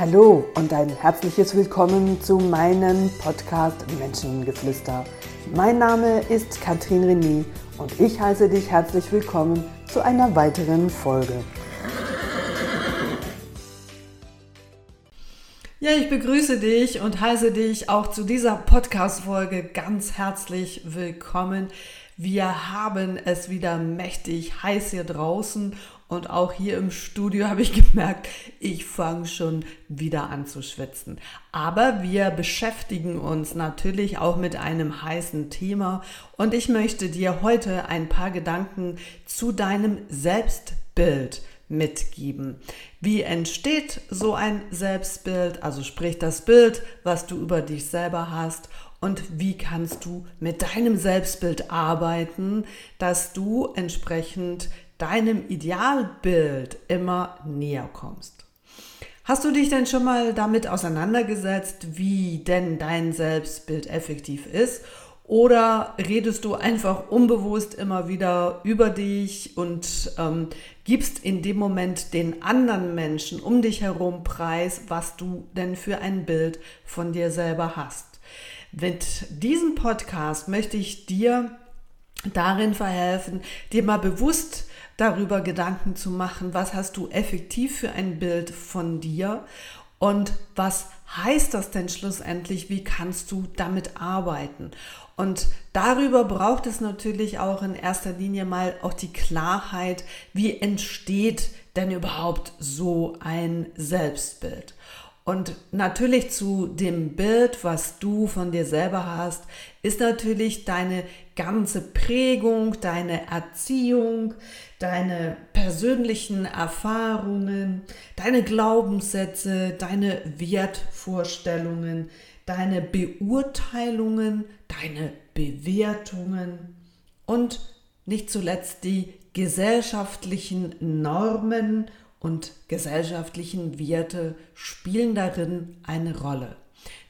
Hallo und ein herzliches Willkommen zu meinem Podcast Menschengeflüster. Mein Name ist Katrin René und ich heiße dich herzlich willkommen zu einer weiteren Folge. Ja, ich begrüße dich und heiße dich auch zu dieser Podcast-Folge ganz herzlich willkommen. Wir haben es wieder mächtig heiß hier draußen und auch hier im Studio habe ich gemerkt, ich fange schon wieder an zu schwitzen. Aber wir beschäftigen uns natürlich auch mit einem heißen Thema und ich möchte dir heute ein paar Gedanken zu deinem Selbstbild mitgeben. Wie entsteht so ein Selbstbild? Also sprich das Bild, was du über dich selber hast und wie kannst du mit deinem Selbstbild arbeiten, dass du entsprechend deinem Idealbild immer näher kommst. Hast du dich denn schon mal damit auseinandergesetzt, wie denn dein Selbstbild effektiv ist? Oder redest du einfach unbewusst immer wieder über dich und ähm, gibst in dem Moment den anderen Menschen um dich herum preis, was du denn für ein Bild von dir selber hast? Mit diesem Podcast möchte ich dir darin verhelfen, dir mal bewusst darüber Gedanken zu machen, was hast du effektiv für ein Bild von dir und was heißt das denn schlussendlich, wie kannst du damit arbeiten? Und darüber braucht es natürlich auch in erster Linie mal auch die Klarheit, wie entsteht denn überhaupt so ein Selbstbild? Und natürlich zu dem Bild, was du von dir selber hast, ist natürlich deine ganze Prägung, deine Erziehung, deine persönlichen Erfahrungen, deine Glaubenssätze, deine Wertvorstellungen, deine Beurteilungen, deine Bewertungen und nicht zuletzt die gesellschaftlichen Normen und gesellschaftlichen Werte spielen darin eine Rolle.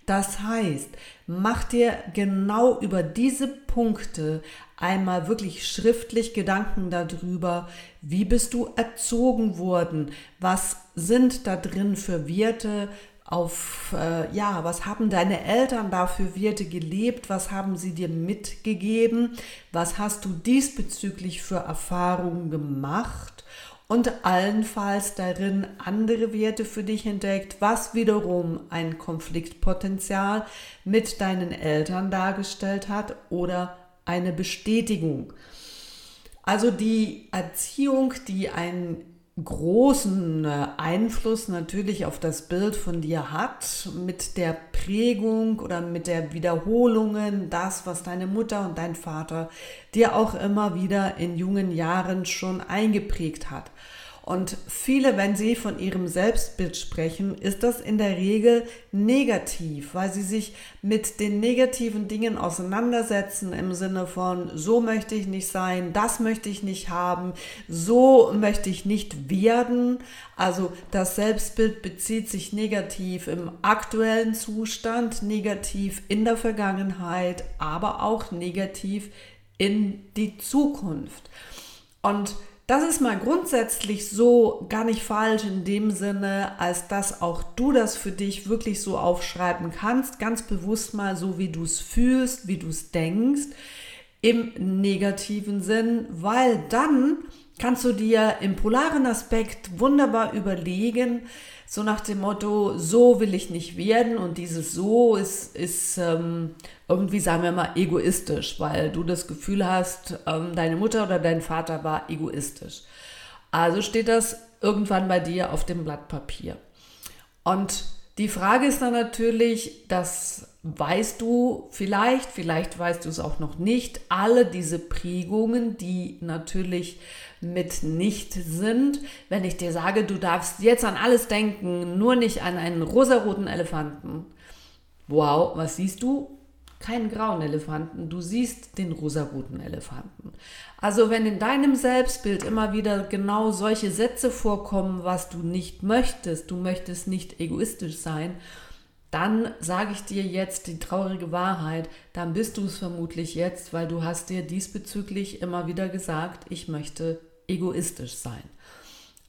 Das heißt, mach dir genau über diese Punkte einmal wirklich schriftlich Gedanken darüber, wie bist du erzogen worden, was sind da drin für Werte, auf, äh, ja, was haben deine Eltern da für Werte gelebt, was haben sie dir mitgegeben, was hast du diesbezüglich für Erfahrungen gemacht und allenfalls darin andere Werte für dich entdeckt, was wiederum ein Konfliktpotenzial mit deinen Eltern dargestellt hat oder eine Bestätigung. Also die Erziehung, die einen großen äh, Einfluss natürlich auf das Bild von dir hat, mit der Prägung oder mit der Wiederholungen, das, was deine Mutter und dein Vater dir auch immer wieder in jungen Jahren schon eingeprägt hat. Und viele, wenn sie von ihrem Selbstbild sprechen, ist das in der Regel negativ, weil sie sich mit den negativen Dingen auseinandersetzen im Sinne von, so möchte ich nicht sein, das möchte ich nicht haben, so möchte ich nicht werden. Also das Selbstbild bezieht sich negativ im aktuellen Zustand, negativ in der Vergangenheit, aber auch negativ in die Zukunft. Und das ist mal grundsätzlich so gar nicht falsch in dem Sinne, als dass auch du das für dich wirklich so aufschreiben kannst, ganz bewusst mal so, wie du es fühlst, wie du es denkst, im negativen Sinn, weil dann kannst du dir im polaren Aspekt wunderbar überlegen, so nach dem Motto, so will ich nicht werden und dieses so ist, ist ähm, irgendwie, sagen wir mal, egoistisch, weil du das Gefühl hast, ähm, deine Mutter oder dein Vater war egoistisch. Also steht das irgendwann bei dir auf dem Blatt Papier. Und die Frage ist dann natürlich, das weißt du vielleicht, vielleicht weißt du es auch noch nicht, alle diese Prägungen, die natürlich mit nicht sind. Wenn ich dir sage, du darfst jetzt an alles denken, nur nicht an einen rosaroten Elefanten. Wow, was siehst du? Keinen grauen Elefanten, du siehst den rosaroten Elefanten. Also wenn in deinem Selbstbild immer wieder genau solche Sätze vorkommen, was du nicht möchtest, du möchtest nicht egoistisch sein, dann sage ich dir jetzt die traurige Wahrheit, dann bist du es vermutlich jetzt, weil du hast dir diesbezüglich immer wieder gesagt, ich möchte egoistisch sein.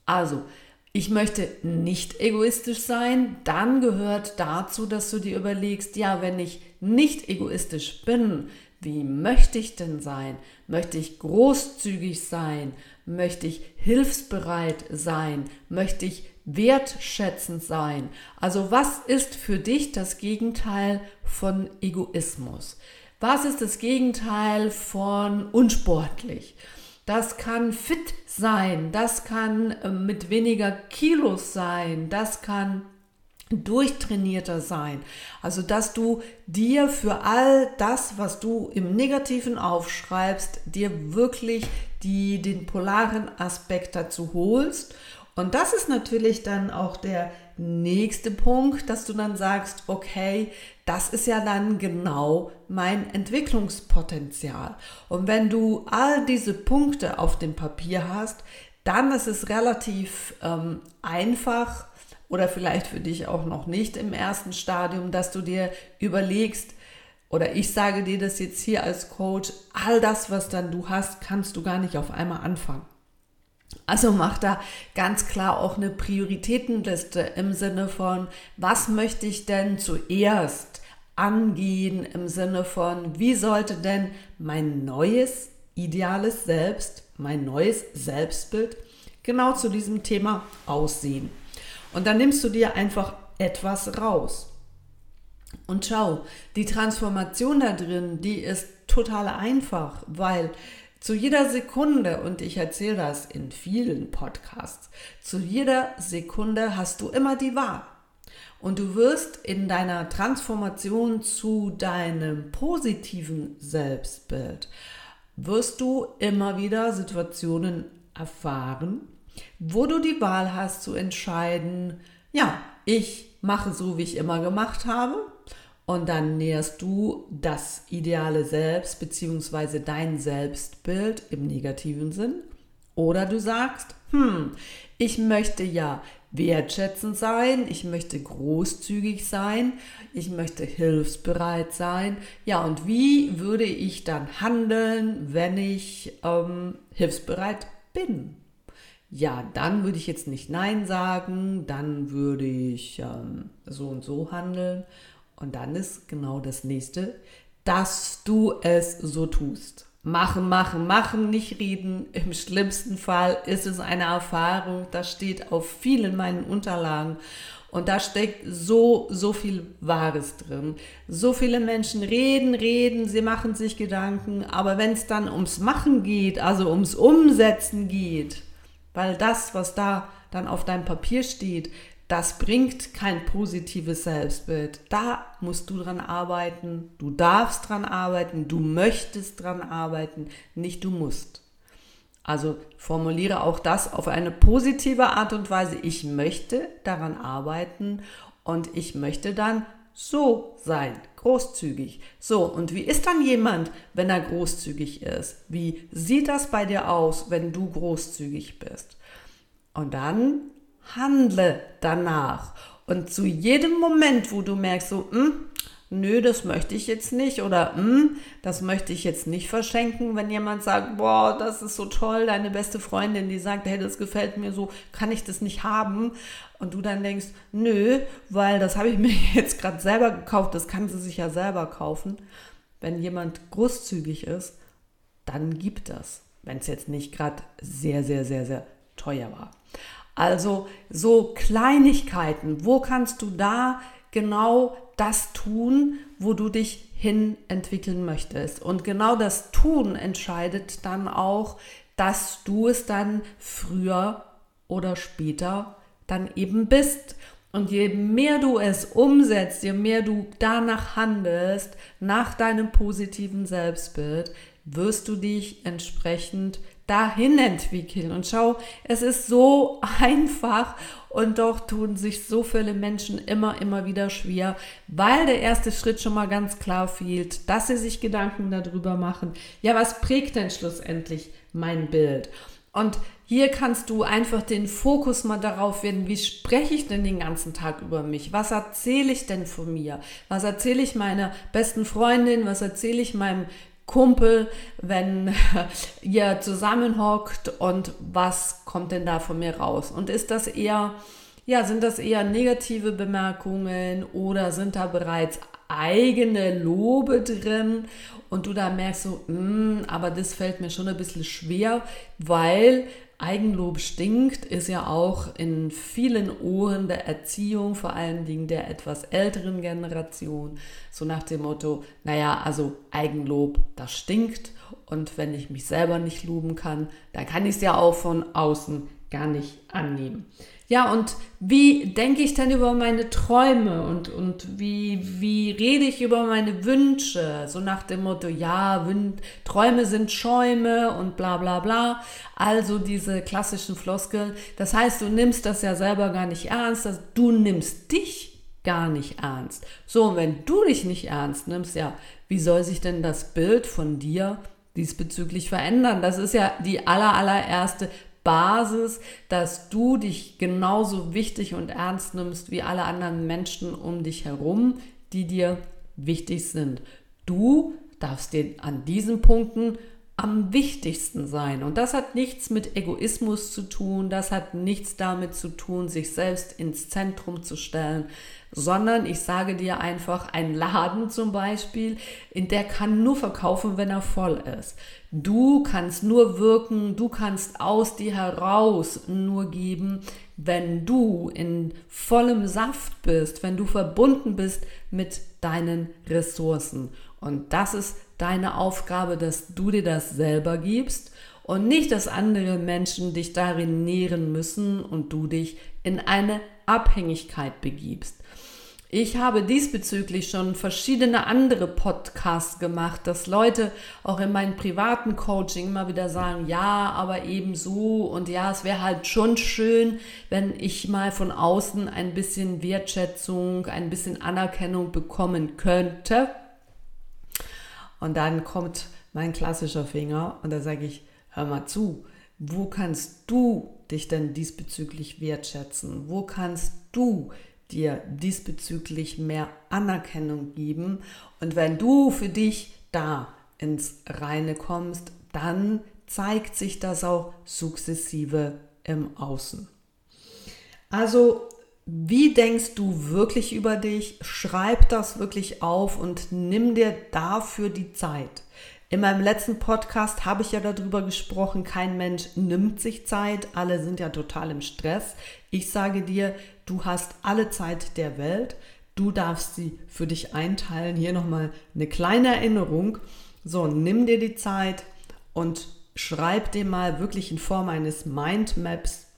Also, ich möchte nicht egoistisch sein, dann gehört dazu, dass du dir überlegst, ja, wenn ich nicht egoistisch bin, wie möchte ich denn sein? Möchte ich großzügig sein? Möchte ich hilfsbereit sein? Möchte ich wertschätzend sein? Also was ist für dich das Gegenteil von Egoismus? Was ist das Gegenteil von unsportlich? Das kann fit sein, das kann äh, mit weniger Kilos sein, das kann durchtrainierter sein. Also, dass du dir für all das, was du im Negativen aufschreibst, dir wirklich die, den polaren Aspekt dazu holst. Und das ist natürlich dann auch der nächste Punkt, dass du dann sagst, okay, das ist ja dann genau mein Entwicklungspotenzial. Und wenn du all diese Punkte auf dem Papier hast, dann ist es relativ ähm, einfach oder vielleicht für dich auch noch nicht im ersten Stadium, dass du dir überlegst, oder ich sage dir das jetzt hier als Coach, all das, was dann du hast, kannst du gar nicht auf einmal anfangen. Also mach da ganz klar auch eine Prioritätenliste im Sinne von, was möchte ich denn zuerst angehen, im Sinne von, wie sollte denn mein neues ideales Selbst, mein neues Selbstbild genau zu diesem Thema aussehen. Und dann nimmst du dir einfach etwas raus. Und schau, die Transformation da drin, die ist total einfach, weil zu jeder Sekunde, und ich erzähle das in vielen Podcasts, zu jeder Sekunde hast du immer die Wahl. Und du wirst in deiner Transformation zu deinem positiven Selbstbild, wirst du immer wieder Situationen erfahren, wo du die Wahl hast zu entscheiden, ja, ich mache so, wie ich immer gemacht habe und dann näherst du das ideale Selbst bzw. dein Selbstbild im negativen Sinn. Oder du sagst, hm, ich möchte ja wertschätzend sein, ich möchte großzügig sein, ich möchte hilfsbereit sein. Ja, und wie würde ich dann handeln, wenn ich ähm, hilfsbereit bin? Ja, dann würde ich jetzt nicht Nein sagen, dann würde ich ähm, so und so handeln. Und dann ist genau das nächste, dass du es so tust. Machen, machen, machen, nicht reden. Im schlimmsten Fall ist es eine Erfahrung, das steht auf vielen meinen Unterlagen. Und da steckt so, so viel Wahres drin. So viele Menschen reden, reden, sie machen sich Gedanken, aber wenn es dann ums Machen geht, also ums Umsetzen geht, weil das, was da dann auf deinem Papier steht, das bringt kein positives Selbstbild. Da musst du dran arbeiten, du darfst dran arbeiten, du möchtest dran arbeiten, nicht du musst. Also formuliere auch das auf eine positive Art und Weise. Ich möchte daran arbeiten und ich möchte dann so sein, großzügig. So, und wie ist dann jemand, wenn er großzügig ist? Wie sieht das bei dir aus, wenn du großzügig bist? Und dann handle danach. Und zu jedem Moment, wo du merkst, so, hm, nö, das möchte ich jetzt nicht oder hm, das möchte ich jetzt nicht verschenken, wenn jemand sagt, boah, das ist so toll, deine beste Freundin, die sagt, hey, das gefällt mir so, kann ich das nicht haben? Und du dann denkst, nö, weil das habe ich mir jetzt gerade selber gekauft, das kann sie sich ja selber kaufen. Wenn jemand großzügig ist, dann gibt das, wenn es jetzt nicht gerade sehr, sehr, sehr, sehr teuer war. Also so Kleinigkeiten, wo kannst du da genau das tun, wo du dich hin entwickeln möchtest? Und genau das Tun entscheidet dann auch, dass du es dann früher oder später dann eben bist. Und je mehr du es umsetzt, je mehr du danach handelst, nach deinem positiven Selbstbild, wirst du dich entsprechend dahin entwickeln. Und schau, es ist so einfach und doch tun sich so viele Menschen immer, immer wieder schwer, weil der erste Schritt schon mal ganz klar fehlt, dass sie sich Gedanken darüber machen, ja, was prägt denn schlussendlich mein Bild? Und hier kannst du einfach den Fokus mal darauf wenden, wie spreche ich denn den ganzen Tag über mich? Was erzähle ich denn von mir? Was erzähle ich meiner besten Freundin? Was erzähle ich meinem Kumpel, wenn ihr zusammenhockt und was kommt denn da von mir raus? Und ist das eher, ja, sind das eher negative Bemerkungen oder sind da bereits eigene Lobe drin und du da merkst so, mm, aber das fällt mir schon ein bisschen schwer, weil Eigenlob stinkt ist ja auch in vielen Ohren der Erziehung, vor allen Dingen der etwas älteren Generation, so nach dem Motto, naja, also Eigenlob, das stinkt. Und wenn ich mich selber nicht loben kann, dann kann ich es ja auch von außen gar nicht annehmen. Ja, und wie denke ich denn über meine Träume und, und wie, wie rede ich über meine Wünsche? So nach dem Motto, ja, Wün Träume sind Schäume und bla bla bla. Also diese klassischen Floskeln. Das heißt, du nimmst das ja selber gar nicht ernst, dass du nimmst dich gar nicht ernst. So, und wenn du dich nicht ernst nimmst, ja, wie soll sich denn das Bild von dir diesbezüglich verändern? Das ist ja die aller, allererste Basis, dass du dich genauso wichtig und ernst nimmst wie alle anderen Menschen um dich herum, die dir wichtig sind. Du darfst dir an diesen Punkten am wichtigsten sein. Und das hat nichts mit Egoismus zu tun, das hat nichts damit zu tun, sich selbst ins Zentrum zu stellen, sondern ich sage dir einfach, ein Laden zum Beispiel, in der kann nur verkaufen, wenn er voll ist. Du kannst nur wirken, du kannst aus dir heraus nur geben, wenn du in vollem Saft bist, wenn du verbunden bist mit deinen Ressourcen. Und das ist deine Aufgabe, dass du dir das selber gibst und nicht, dass andere Menschen dich darin nähren müssen und du dich in eine Abhängigkeit begibst. Ich habe diesbezüglich schon verschiedene andere Podcasts gemacht, dass Leute auch in meinem privaten Coaching immer wieder sagen, ja, aber eben so und ja, es wäre halt schon schön, wenn ich mal von außen ein bisschen Wertschätzung, ein bisschen Anerkennung bekommen könnte. Und dann kommt mein klassischer Finger und da sage ich, hör mal zu, wo kannst du dich denn diesbezüglich wertschätzen? Wo kannst du dir diesbezüglich mehr Anerkennung geben. Und wenn du für dich da ins Reine kommst, dann zeigt sich das auch sukzessive im Außen. Also, wie denkst du wirklich über dich? Schreib das wirklich auf und nimm dir dafür die Zeit. In meinem letzten Podcast habe ich ja darüber gesprochen, kein Mensch nimmt sich Zeit, alle sind ja total im Stress. Ich sage dir, du hast alle Zeit der Welt, du darfst sie für dich einteilen. Hier nochmal eine kleine Erinnerung. So, nimm dir die Zeit und schreib dir mal wirklich in Form eines Mindmaps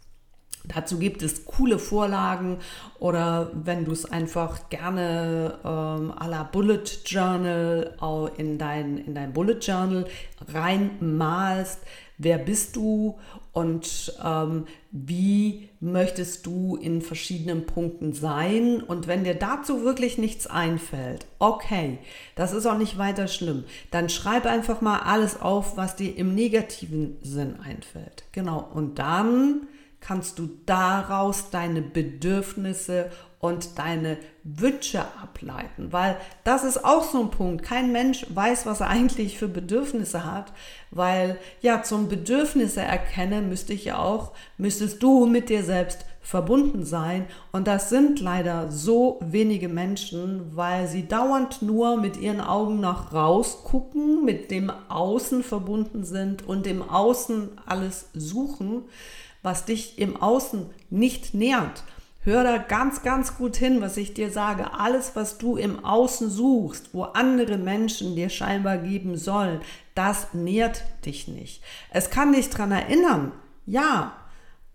Dazu gibt es coole Vorlagen oder wenn du es einfach gerne ähm, à la Bullet Journal in dein, in dein Bullet Journal reinmalst, wer bist du und ähm, wie möchtest du in verschiedenen Punkten sein. Und wenn dir dazu wirklich nichts einfällt, okay, das ist auch nicht weiter schlimm, dann schreib einfach mal alles auf, was dir im negativen Sinn einfällt. Genau, und dann kannst du daraus deine Bedürfnisse und deine Wünsche ableiten, weil das ist auch so ein Punkt. Kein Mensch weiß, was er eigentlich für Bedürfnisse hat, weil ja zum Bedürfnisse erkennen müsste ich ja auch, müsstest du mit dir selbst verbunden sein. Und das sind leider so wenige Menschen, weil sie dauernd nur mit ihren Augen nach raus gucken, mit dem Außen verbunden sind und dem Außen alles suchen was dich im Außen nicht nährt. Hör da ganz, ganz gut hin, was ich dir sage. Alles, was du im Außen suchst, wo andere Menschen dir scheinbar geben sollen, das nährt dich nicht. Es kann dich daran erinnern, ja,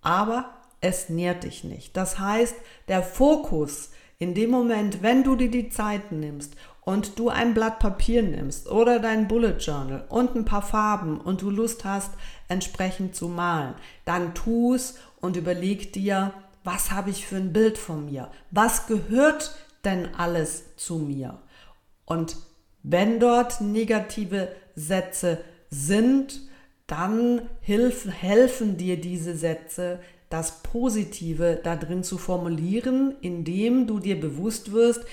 aber es nährt dich nicht. Das heißt, der Fokus in dem Moment, wenn du dir die Zeit nimmst und du ein Blatt Papier nimmst oder dein Bullet Journal und ein paar Farben und du Lust hast, entsprechend zu malen, dann tu es und überleg dir, was habe ich für ein Bild von mir? Was gehört denn alles zu mir? Und wenn dort negative Sätze sind, dann helfen, helfen dir diese Sätze, das Positive da drin zu formulieren, indem du dir bewusst wirst,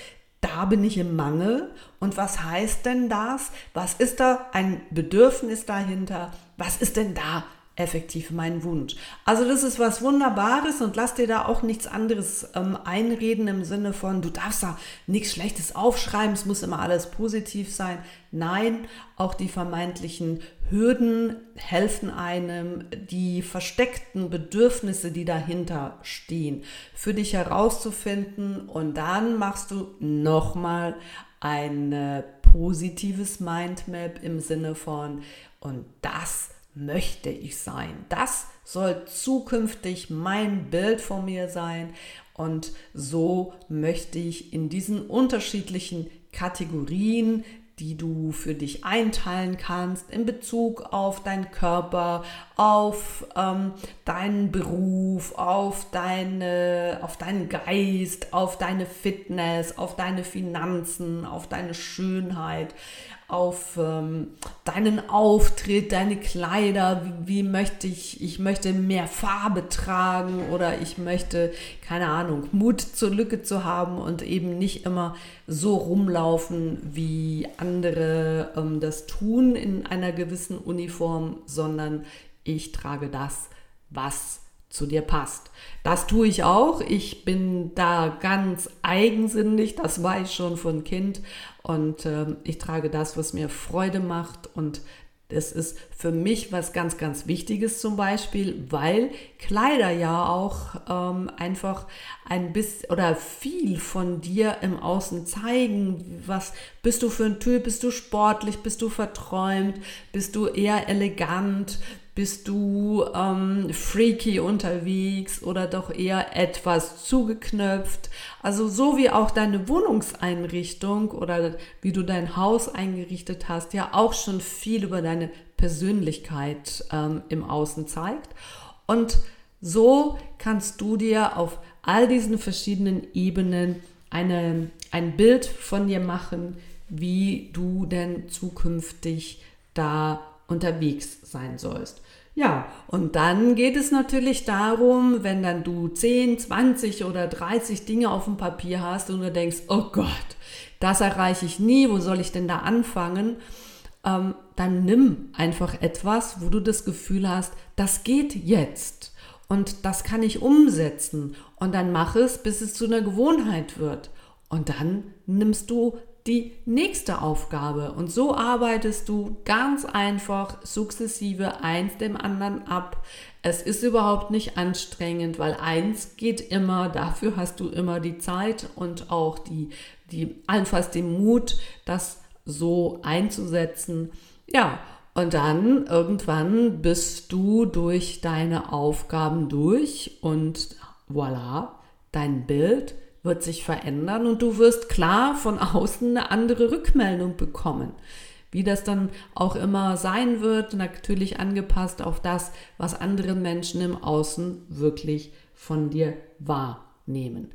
da bin ich im Mangel. Und was heißt denn das? Was ist da ein Bedürfnis dahinter? Was ist denn da effektiv mein Wunsch. Also das ist was Wunderbares und lass dir da auch nichts anderes ähm, einreden im Sinne von, du darfst da nichts Schlechtes aufschreiben, es muss immer alles positiv sein. Nein, auch die vermeintlichen Hürden helfen einem, die versteckten Bedürfnisse, die dahinter stehen, für dich herauszufinden und dann machst du nochmal ein äh, positives Mindmap im Sinne von, und das möchte ich sein. Das soll zukünftig mein Bild von mir sein und so möchte ich in diesen unterschiedlichen Kategorien, die du für dich einteilen kannst in Bezug auf deinen Körper, auf ähm, deinen Beruf, auf, deine, auf deinen Geist, auf deine Fitness, auf deine Finanzen, auf deine Schönheit, auf ähm, deinen Auftritt, deine Kleider, wie, wie, möchte ich, ich möchte mehr Farbe tragen oder ich möchte, keine Ahnung, Mut zur Lücke zu haben und eben nicht immer so rumlaufen, wie andere ähm, das tun in einer gewissen Uniform, sondern ich trage das, was zu dir passt. Das tue ich auch. Ich bin da ganz eigensinnig, das war ich schon von Kind. Und äh, ich trage das, was mir Freude macht. Und das ist für mich was ganz, ganz Wichtiges zum Beispiel, weil Kleider ja auch ähm, einfach ein bisschen oder viel von dir im Außen zeigen. Was bist du für ein Typ? Bist du sportlich? Bist du verträumt? Bist du eher elegant? Bist du ähm, freaky unterwegs oder doch eher etwas zugeknöpft? Also so wie auch deine Wohnungseinrichtung oder wie du dein Haus eingerichtet hast, ja auch schon viel über deine Persönlichkeit ähm, im Außen zeigt. Und so kannst du dir auf all diesen verschiedenen Ebenen eine, ein Bild von dir machen, wie du denn zukünftig da unterwegs sein sollst. Ja, und dann geht es natürlich darum, wenn dann du 10, 20 oder 30 Dinge auf dem Papier hast und du denkst, oh Gott, das erreiche ich nie, wo soll ich denn da anfangen? Ähm, dann nimm einfach etwas, wo du das Gefühl hast, das geht jetzt und das kann ich umsetzen und dann mach es, bis es zu einer Gewohnheit wird. Und dann nimmst du die nächste Aufgabe. Und so arbeitest du ganz einfach sukzessive eins dem anderen ab. Es ist überhaupt nicht anstrengend, weil eins geht immer, dafür hast du immer die Zeit und auch die, die allenfalls den Mut, das so einzusetzen. Ja, und dann irgendwann bist du durch deine Aufgaben durch und voilà, dein Bild wird sich verändern und du wirst klar von außen eine andere Rückmeldung bekommen. Wie das dann auch immer sein wird, natürlich angepasst auf das, was andere Menschen im Außen wirklich von dir wahrnehmen.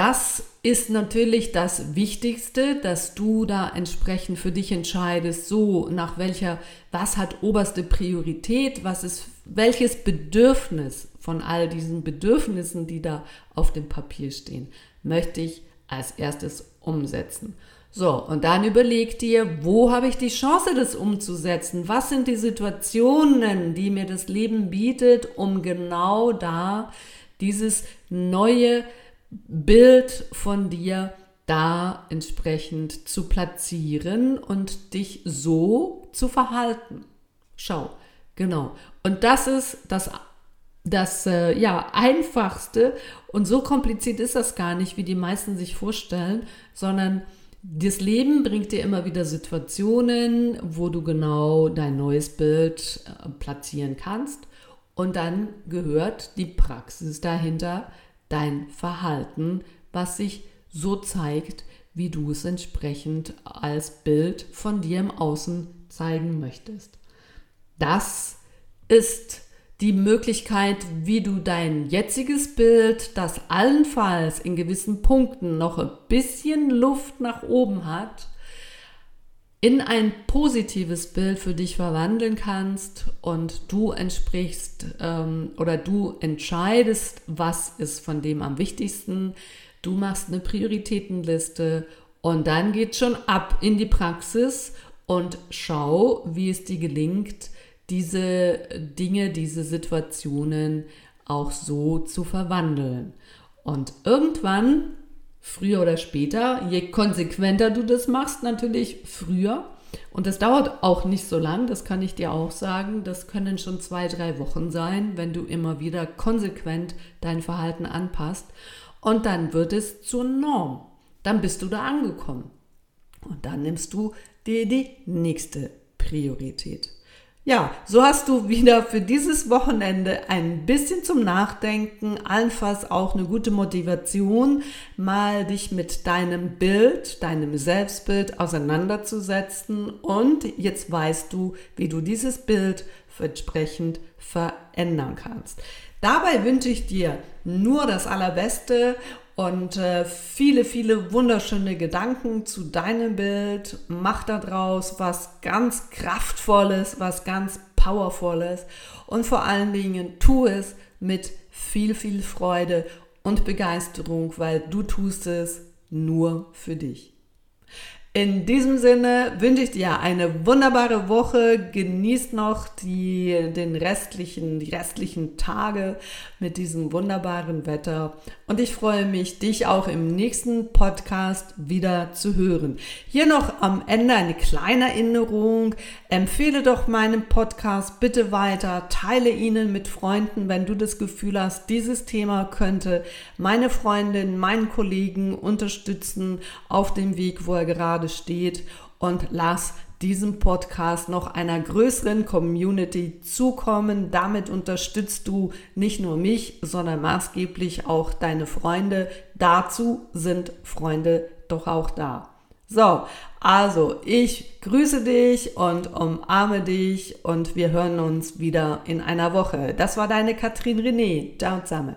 Das ist natürlich das Wichtigste, dass du da entsprechend für dich entscheidest, so nach welcher, was hat oberste Priorität, was ist, welches Bedürfnis von all diesen Bedürfnissen, die da auf dem Papier stehen, möchte ich als erstes umsetzen. So, und dann überleg dir, wo habe ich die Chance, das umzusetzen? Was sind die Situationen, die mir das Leben bietet, um genau da dieses neue Bild von dir da entsprechend zu platzieren und dich so zu verhalten. Schau, genau. Und das ist das das äh, ja einfachste und so kompliziert ist das gar nicht, wie die meisten sich vorstellen, sondern das Leben bringt dir immer wieder Situationen, wo du genau dein neues Bild äh, platzieren kannst und dann gehört die Praxis dahinter, dein Verhalten, was sich so zeigt, wie du es entsprechend als Bild von dir im Außen zeigen möchtest. Das ist die Möglichkeit, wie du dein jetziges Bild, das allenfalls in gewissen Punkten noch ein bisschen Luft nach oben hat, in ein positives Bild für dich verwandeln kannst und du entsprichst ähm, oder du entscheidest, was ist von dem am wichtigsten, Du machst eine Prioritätenliste und dann geht schon ab in die Praxis und schau, wie es dir gelingt, diese Dinge, diese Situationen auch so zu verwandeln. Und irgendwann, früher oder später, je konsequenter du das machst, natürlich früher, und das dauert auch nicht so lang, das kann ich dir auch sagen. Das können schon zwei, drei Wochen sein, wenn du immer wieder konsequent dein Verhalten anpasst. Und dann wird es zur Norm. Dann bist du da angekommen. Und dann nimmst du dir die nächste Priorität. Ja, so hast du wieder für dieses Wochenende ein bisschen zum Nachdenken, allenfalls auch eine gute Motivation, mal dich mit deinem Bild, deinem Selbstbild auseinanderzusetzen und jetzt weißt du, wie du dieses Bild entsprechend verändern kannst. Dabei wünsche ich dir nur das Allerbeste und äh, viele, viele wunderschöne Gedanken zu deinem Bild. Mach daraus was ganz Kraftvolles, was ganz Powervolles und vor allen Dingen tu es mit viel, viel Freude und Begeisterung, weil du tust es nur für dich. In diesem Sinne wünsche ich dir eine wunderbare Woche. Genießt noch die, den restlichen, die restlichen Tage mit diesem wunderbaren Wetter. Und ich freue mich, dich auch im nächsten Podcast wieder zu hören. Hier noch am Ende eine kleine Erinnerung. Empfehle doch meinen Podcast bitte weiter. Teile ihn mit Freunden, wenn du das Gefühl hast, dieses Thema könnte meine Freundin, meinen Kollegen unterstützen auf dem Weg, wo er gerade gerade steht und lass diesem Podcast noch einer größeren Community zukommen. Damit unterstützt du nicht nur mich, sondern maßgeblich auch deine Freunde. Dazu sind Freunde doch auch da. So, also ich grüße dich und umarme dich und wir hören uns wieder in einer Woche. Das war deine Katrin René. Ciao zusammen.